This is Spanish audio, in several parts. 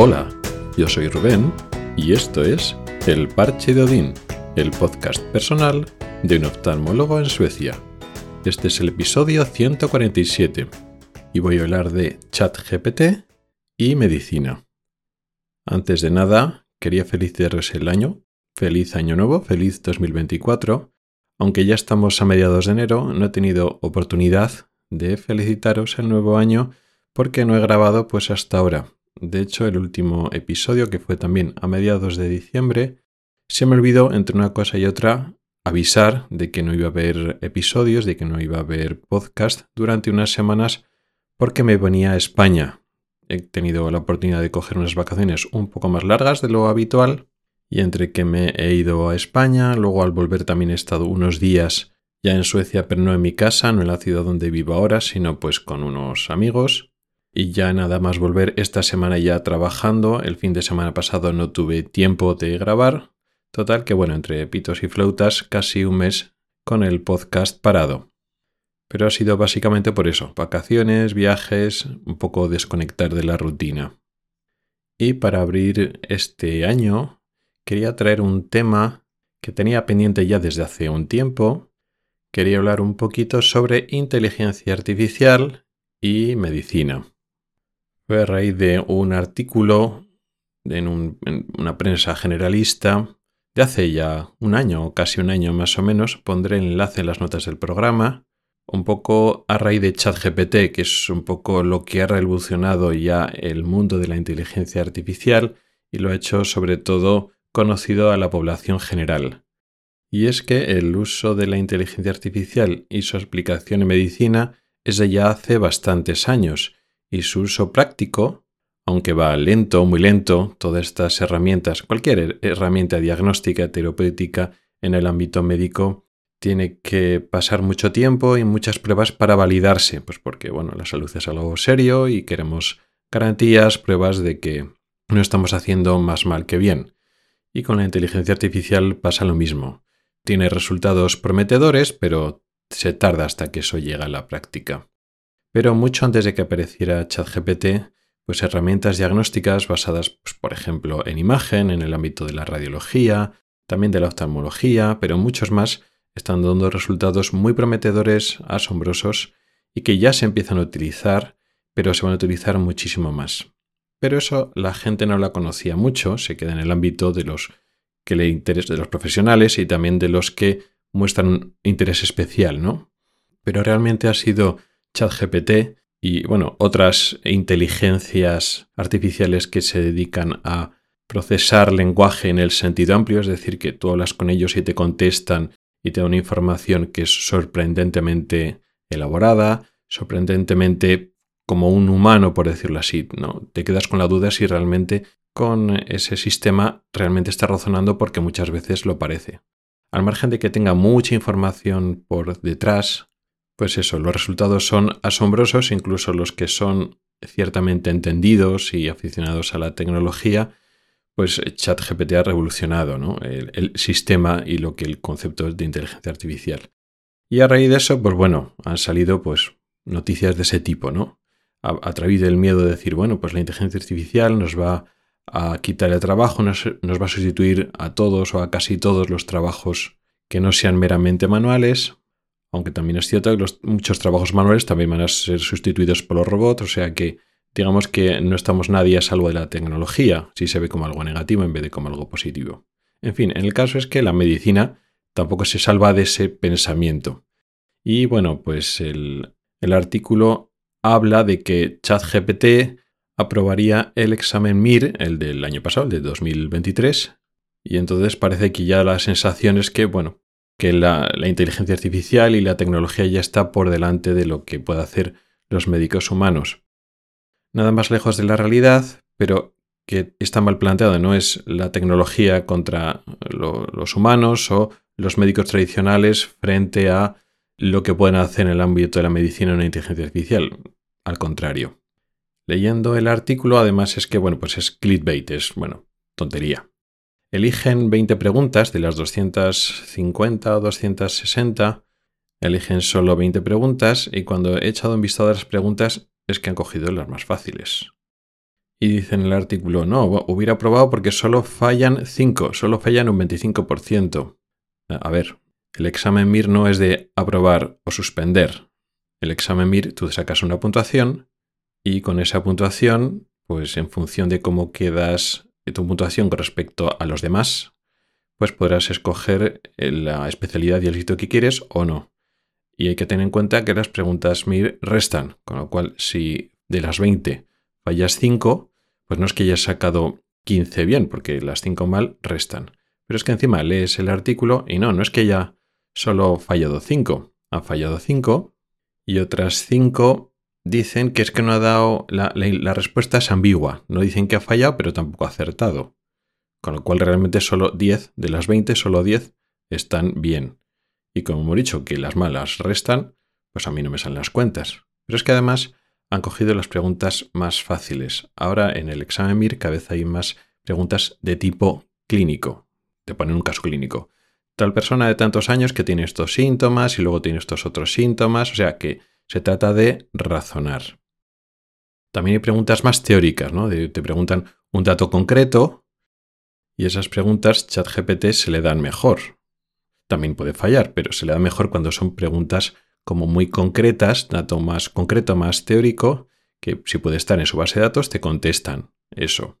Hola, yo soy Rubén y esto es El Parche de Odín, el podcast personal de un oftalmólogo en Suecia. Este es el episodio 147 y voy a hablar de ChatGPT y medicina. Antes de nada, quería felicitaros el año. Feliz año nuevo, feliz 2024. Aunque ya estamos a mediados de enero, no he tenido oportunidad de felicitaros el nuevo año porque no he grabado pues hasta ahora. De hecho, el último episodio, que fue también a mediados de diciembre, se me olvidó entre una cosa y otra avisar de que no iba a haber episodios, de que no iba a haber podcast durante unas semanas porque me venía a España. He tenido la oportunidad de coger unas vacaciones un poco más largas de lo habitual y entre que me he ido a España, luego al volver también he estado unos días ya en Suecia, pero no en mi casa, no en la ciudad donde vivo ahora, sino pues con unos amigos y ya nada más volver esta semana ya trabajando. El fin de semana pasado no tuve tiempo de grabar. Total que bueno, entre pitos y flautas, casi un mes con el podcast parado. Pero ha sido básicamente por eso, vacaciones, viajes, un poco desconectar de la rutina. Y para abrir este año, quería traer un tema que tenía pendiente ya desde hace un tiempo. Quería hablar un poquito sobre inteligencia artificial y medicina. A raíz de un artículo en, una prensa generalista de hace ya un año o casi un año más o menos. Pondré enlace en las notas del programa. Un poco a raíz de ChatGPT, que es un poco lo que ha revolucionado ya el mundo de la inteligencia artificial y lo ha hecho sobre todo conocido a la población general. Y es que el uso de la inteligencia artificial y su aplicación en medicina es de ya hace bastantes años y su uso práctico, aunque va lento, muy lento, todas estas herramientas, cualquier herramienta diagnóstica, terapéutica en el ámbito médico, tiene que pasar mucho tiempo y muchas pruebas para validarse, pues porque bueno, la salud es algo serio y queremos garantías, pruebas de que no estamos haciendo más mal que bien. Y con la inteligencia artificial pasa lo mismo. Tiene resultados prometedores, pero se tarda hasta que eso llega a la práctica. Pero mucho antes de que apareciera ChatGPT, pues herramientas diagnósticas basadas, pues, por ejemplo, en imagen, en el ámbito de la radiología, también de la oftalmología, pero muchos más, están dando resultados muy prometedores, asombrosos, y que ya se empiezan a utilizar, pero se van a utilizar muchísimo más. Pero eso la gente no la conocía mucho, se queda en el ámbito de los que le interesa de los profesionales y también de los que muestran interés especial, ¿no? Pero realmente ha sido ChatGPT y bueno, otras inteligencias artificiales que se dedican a procesar lenguaje en el sentido amplio, es decir, que tú hablas con ellos y te contestan y te dan una información que es sorprendentemente elaborada, sorprendentemente como un humano, por decirlo así, ¿no? Te quedas con la duda si realmente con ese sistema realmente está razonando porque muchas veces lo parece. Al margen de que tenga mucha información por detrás, pues eso, los resultados son asombrosos, incluso los que son ciertamente entendidos y aficionados a la tecnología, pues ChatGPT ha revolucionado ¿no? el, sistema y lo que el concepto de inteligencia artificial. Y a raíz de eso, pues bueno, han salido pues noticias de ese tipo, ¿no? A, través del miedo de decir, bueno, pues la inteligencia artificial nos va a quitar el trabajo, nos va a sustituir a todos o a casi todos los trabajos que no sean meramente manuales, aunque también es cierto que muchos trabajos manuales también van a ser sustituidos por los robots, o sea que digamos que no estamos nadie a salvo de la tecnología, si se ve como algo negativo en vez de como algo positivo. En fin, el caso es que la medicina tampoco se salva de ese pensamiento. Y bueno, pues el, el artículo habla de que ChatGPT aprobaría el examen MIR, el del año pasado, el de 2023, y entonces parece que ya la sensación es que, bueno, que la, inteligencia artificial y la tecnología ya está por delante de lo que pueden hacer los médicos humanos. Nada más lejos de la realidad, pero que está mal planteado, no es la tecnología contra los humanos o los médicos tradicionales frente a lo que pueden hacer en el ámbito de la medicina una inteligencia artificial. Al contrario. Leyendo el artículo, además es que, bueno, pues es clickbait, es, bueno, tontería. Eligen 20 preguntas de las 250 o 260. Eligen solo 20 preguntas y cuando he echado un vistazo a las preguntas es que han cogido las más fáciles. Y dice en el artículo, no, hubiera probado porque solo fallan 5, solo fallan un 25%. A ver, el examen MIR no es de aprobar o suspender. El examen MIR tú sacas una puntuación y con esa puntuación, pues en función de cómo quedas tu puntuación con respecto a los demás, pues podrás escoger la especialidad y el sitio que quieres o no. Y hay que tener en cuenta que las preguntas MIR restan, con lo cual si de las 20 fallas 5, pues no es que hayas sacado 15 bien, porque las 5 mal restan. Pero es que encima lees el artículo y no, no es que haya solo fallado 5, ha fallado 5 y otras 5 dicen que es que no ha dado, la, la, respuesta es ambigua, no dicen que ha fallado, pero tampoco ha acertado. Con lo cual realmente solo 10 de las 20, solo 10 están bien. Y como hemos dicho que las malas restan, pues a mí no me salen las cuentas. Pero es que además han cogido las preguntas más fáciles. Ahora en el examen MIR cada vez hay más preguntas de tipo clínico. Te ponen un caso clínico. Tal persona de tantos años que tiene estos síntomas y luego tiene estos otros síntomas. O sea que se trata de razonar. También hay preguntas más teóricas, ¿no? te preguntan un dato concreto y esas preguntas ChatGPT se le dan mejor. También puede fallar, pero se le da mejor cuando son preguntas como muy concretas, dato más concreto, más teórico, que si puede estar en su base de datos te contestan eso.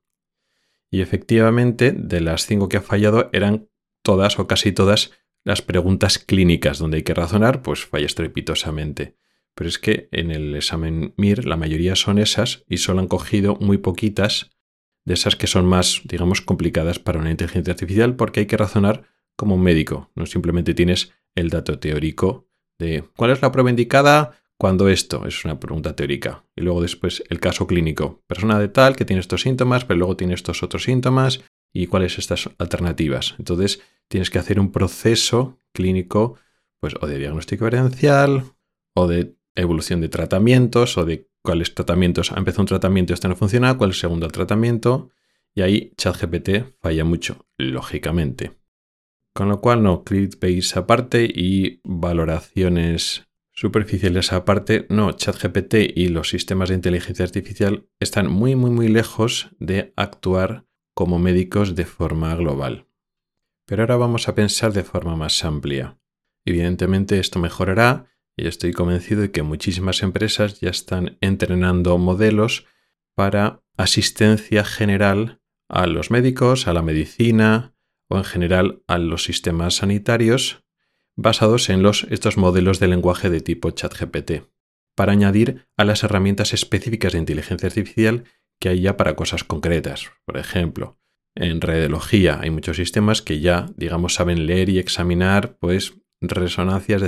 Y efectivamente, de las cinco que ha fallado, eran todas o casi todas las preguntas clínicas, donde hay que razonar, pues falla estrepitosamente. Pero es que en el examen MIR la mayoría son esas y solo han cogido muy poquitas de esas que son más, digamos, complicadas para una inteligencia artificial porque hay que razonar como un médico, no simplemente tienes el dato teórico de cuál es la prueba indicada cuando esto es una pregunta teórica. Y luego después el caso clínico. Persona de tal que tiene estos síntomas, pero luego tiene estos otros síntomas y cuáles estas alternativas. Entonces tienes que hacer un proceso clínico, pues o de diagnóstico diferencial o de evolución de tratamientos o de cuáles tratamientos ha empezado un tratamiento y este no funciona, cuál es el segundo tratamiento. Y ahí ChatGPT falla mucho, lógicamente. Con lo cual, no, clickbait aparte y valoraciones superficiales aparte, no, ChatGPT y los sistemas de inteligencia artificial están muy, muy, muy lejos de actuar como médicos de forma global. Pero ahora vamos a pensar de forma más amplia. Evidentemente esto mejorará y estoy convencido de que muchísimas empresas ya están entrenando modelos para asistencia general a los médicos, a la medicina, o en general a los sistemas sanitarios basados en los, estos modelos de lenguaje de tipo ChatGPT, para añadir a las herramientas específicas de inteligencia artificial que hay ya para cosas concretas. Por ejemplo, en radiología hay muchos sistemas que ya, digamos, saben leer y examinar pues, resonancias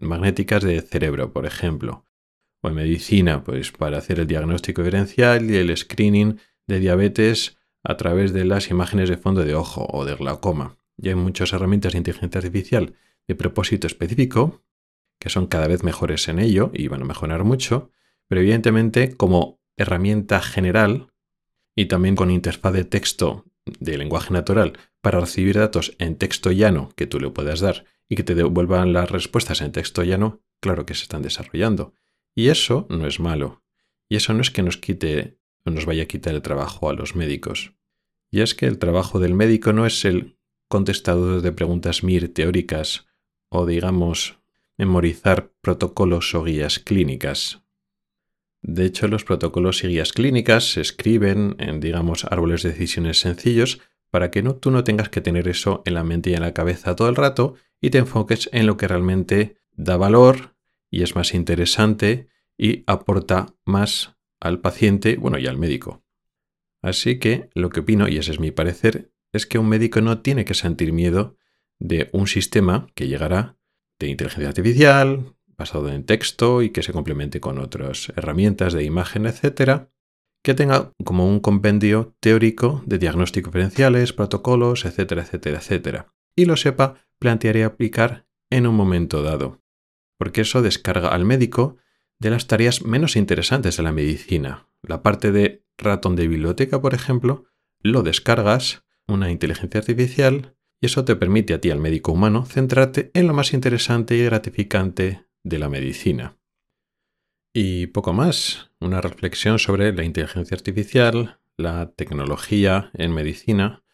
magnéticas de cerebro, por ejemplo. O en medicina, pues para hacer el diagnóstico diferencial y el screening de diabetes a través de las imágenes de fondo de ojo o de glaucoma. Ya hay muchas herramientas de inteligencia artificial de propósito específico que son cada vez mejores en ello y van a mejorar mucho, pero evidentemente como herramienta general y también con interfaz de texto de lenguaje natural para recibir datos en texto llano que tú le puedas dar y que te devuelvan las respuestas en texto llano, claro que se están desarrollando. Y eso no es malo. Y eso no es que nos quite no nos vaya a quitar el trabajo a los médicos. Y es que el trabajo del médico no es el contestador de preguntas MIR teóricas o, digamos, memorizar protocolos o guías clínicas. De hecho, los protocolos y guías clínicas se escriben en, digamos, árboles de decisiones sencillos para que no, tú no tengas que tener eso en la mente y en la cabeza todo el rato y te enfoques en lo que realmente da valor y es más interesante y aporta más al paciente, bueno, y al médico. Así que lo que opino, y ese es mi parecer, es que un médico no tiene que sentir miedo de un sistema que llegará de inteligencia artificial, basado en texto y que se complemente con otras herramientas de imagen, etcétera, que tenga como un compendio teórico de diagnóstico diferenciales, protocolos, etcétera, etcétera, etcétera, y lo sepa plantear y aplicar en un momento dado, porque eso descarga al médico de las tareas menos interesantes de la medicina. La parte de ratón de biblioteca, por ejemplo, lo descargas, una inteligencia artificial, y eso te permite a ti, al médico humano, centrarte en lo más interesante y gratificante de la medicina. Y poco más, una reflexión sobre la inteligencia artificial, la tecnología en medicina,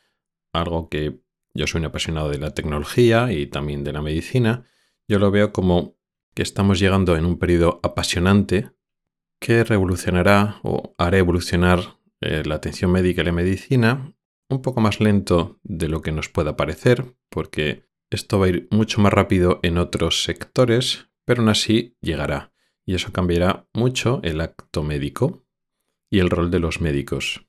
algo que yo soy un apasionado de la tecnología y también de la medicina, yo lo veo como que estamos llegando en un periodo apasionante que revolucionará o hará evolucionar eh, la atención médica y la medicina un poco más lento de lo que nos pueda parecer, porque esto va a ir mucho más rápido en otros sectores, pero aún así llegará. Y eso cambiará mucho el acto médico y el rol de los médicos.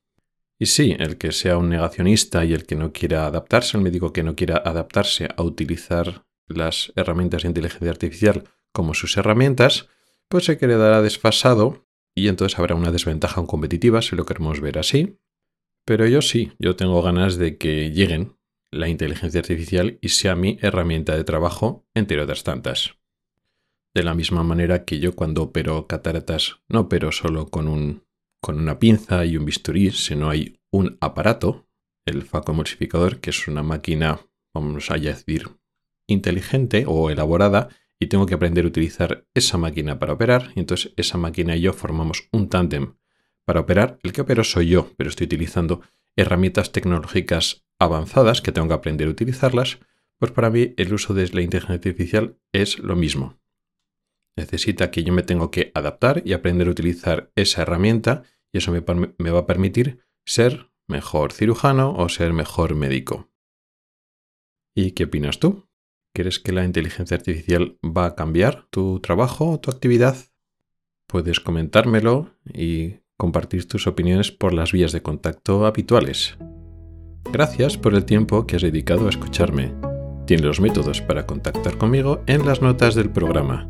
Y sí, el que sea un negacionista y el que no quiera adaptarse, el médico que no quiera adaptarse a utilizar las herramientas de inteligencia artificial como sus herramientas, pues se quedará desfasado y entonces habrá una desventaja competitiva si lo queremos ver así. Pero yo sí, yo tengo ganas de que lleguen la inteligencia artificial y sea mi herramienta de trabajo, entre otras tantas. De la misma manera que yo cuando opero cataratas no opero solo con, un, con una pinza y un bisturí, sino hay un aparato, el facoemulsificador, que es una máquina, vamos a decir, inteligente o elaborada, y tengo que aprender a utilizar esa máquina para operar, y entonces esa máquina y yo formamos un tándem. Para operar, el que opero soy yo, pero estoy utilizando herramientas tecnológicas avanzadas que tengo que aprender a utilizarlas, pues para mí el uso de la inteligencia artificial es lo mismo. Necesita que yo me tengo que adaptar y aprender a utilizar esa herramienta y eso me, va a permitir ser mejor cirujano o ser mejor médico. ¿Y qué opinas tú? ¿Crees que la inteligencia artificial va a cambiar tu trabajo o tu actividad? Puedes comentármelo y compartir tus opiniones por las vías de contacto habituales. Gracias por el tiempo que has dedicado a escucharme. Tienes los métodos para contactar conmigo en las notas del programa.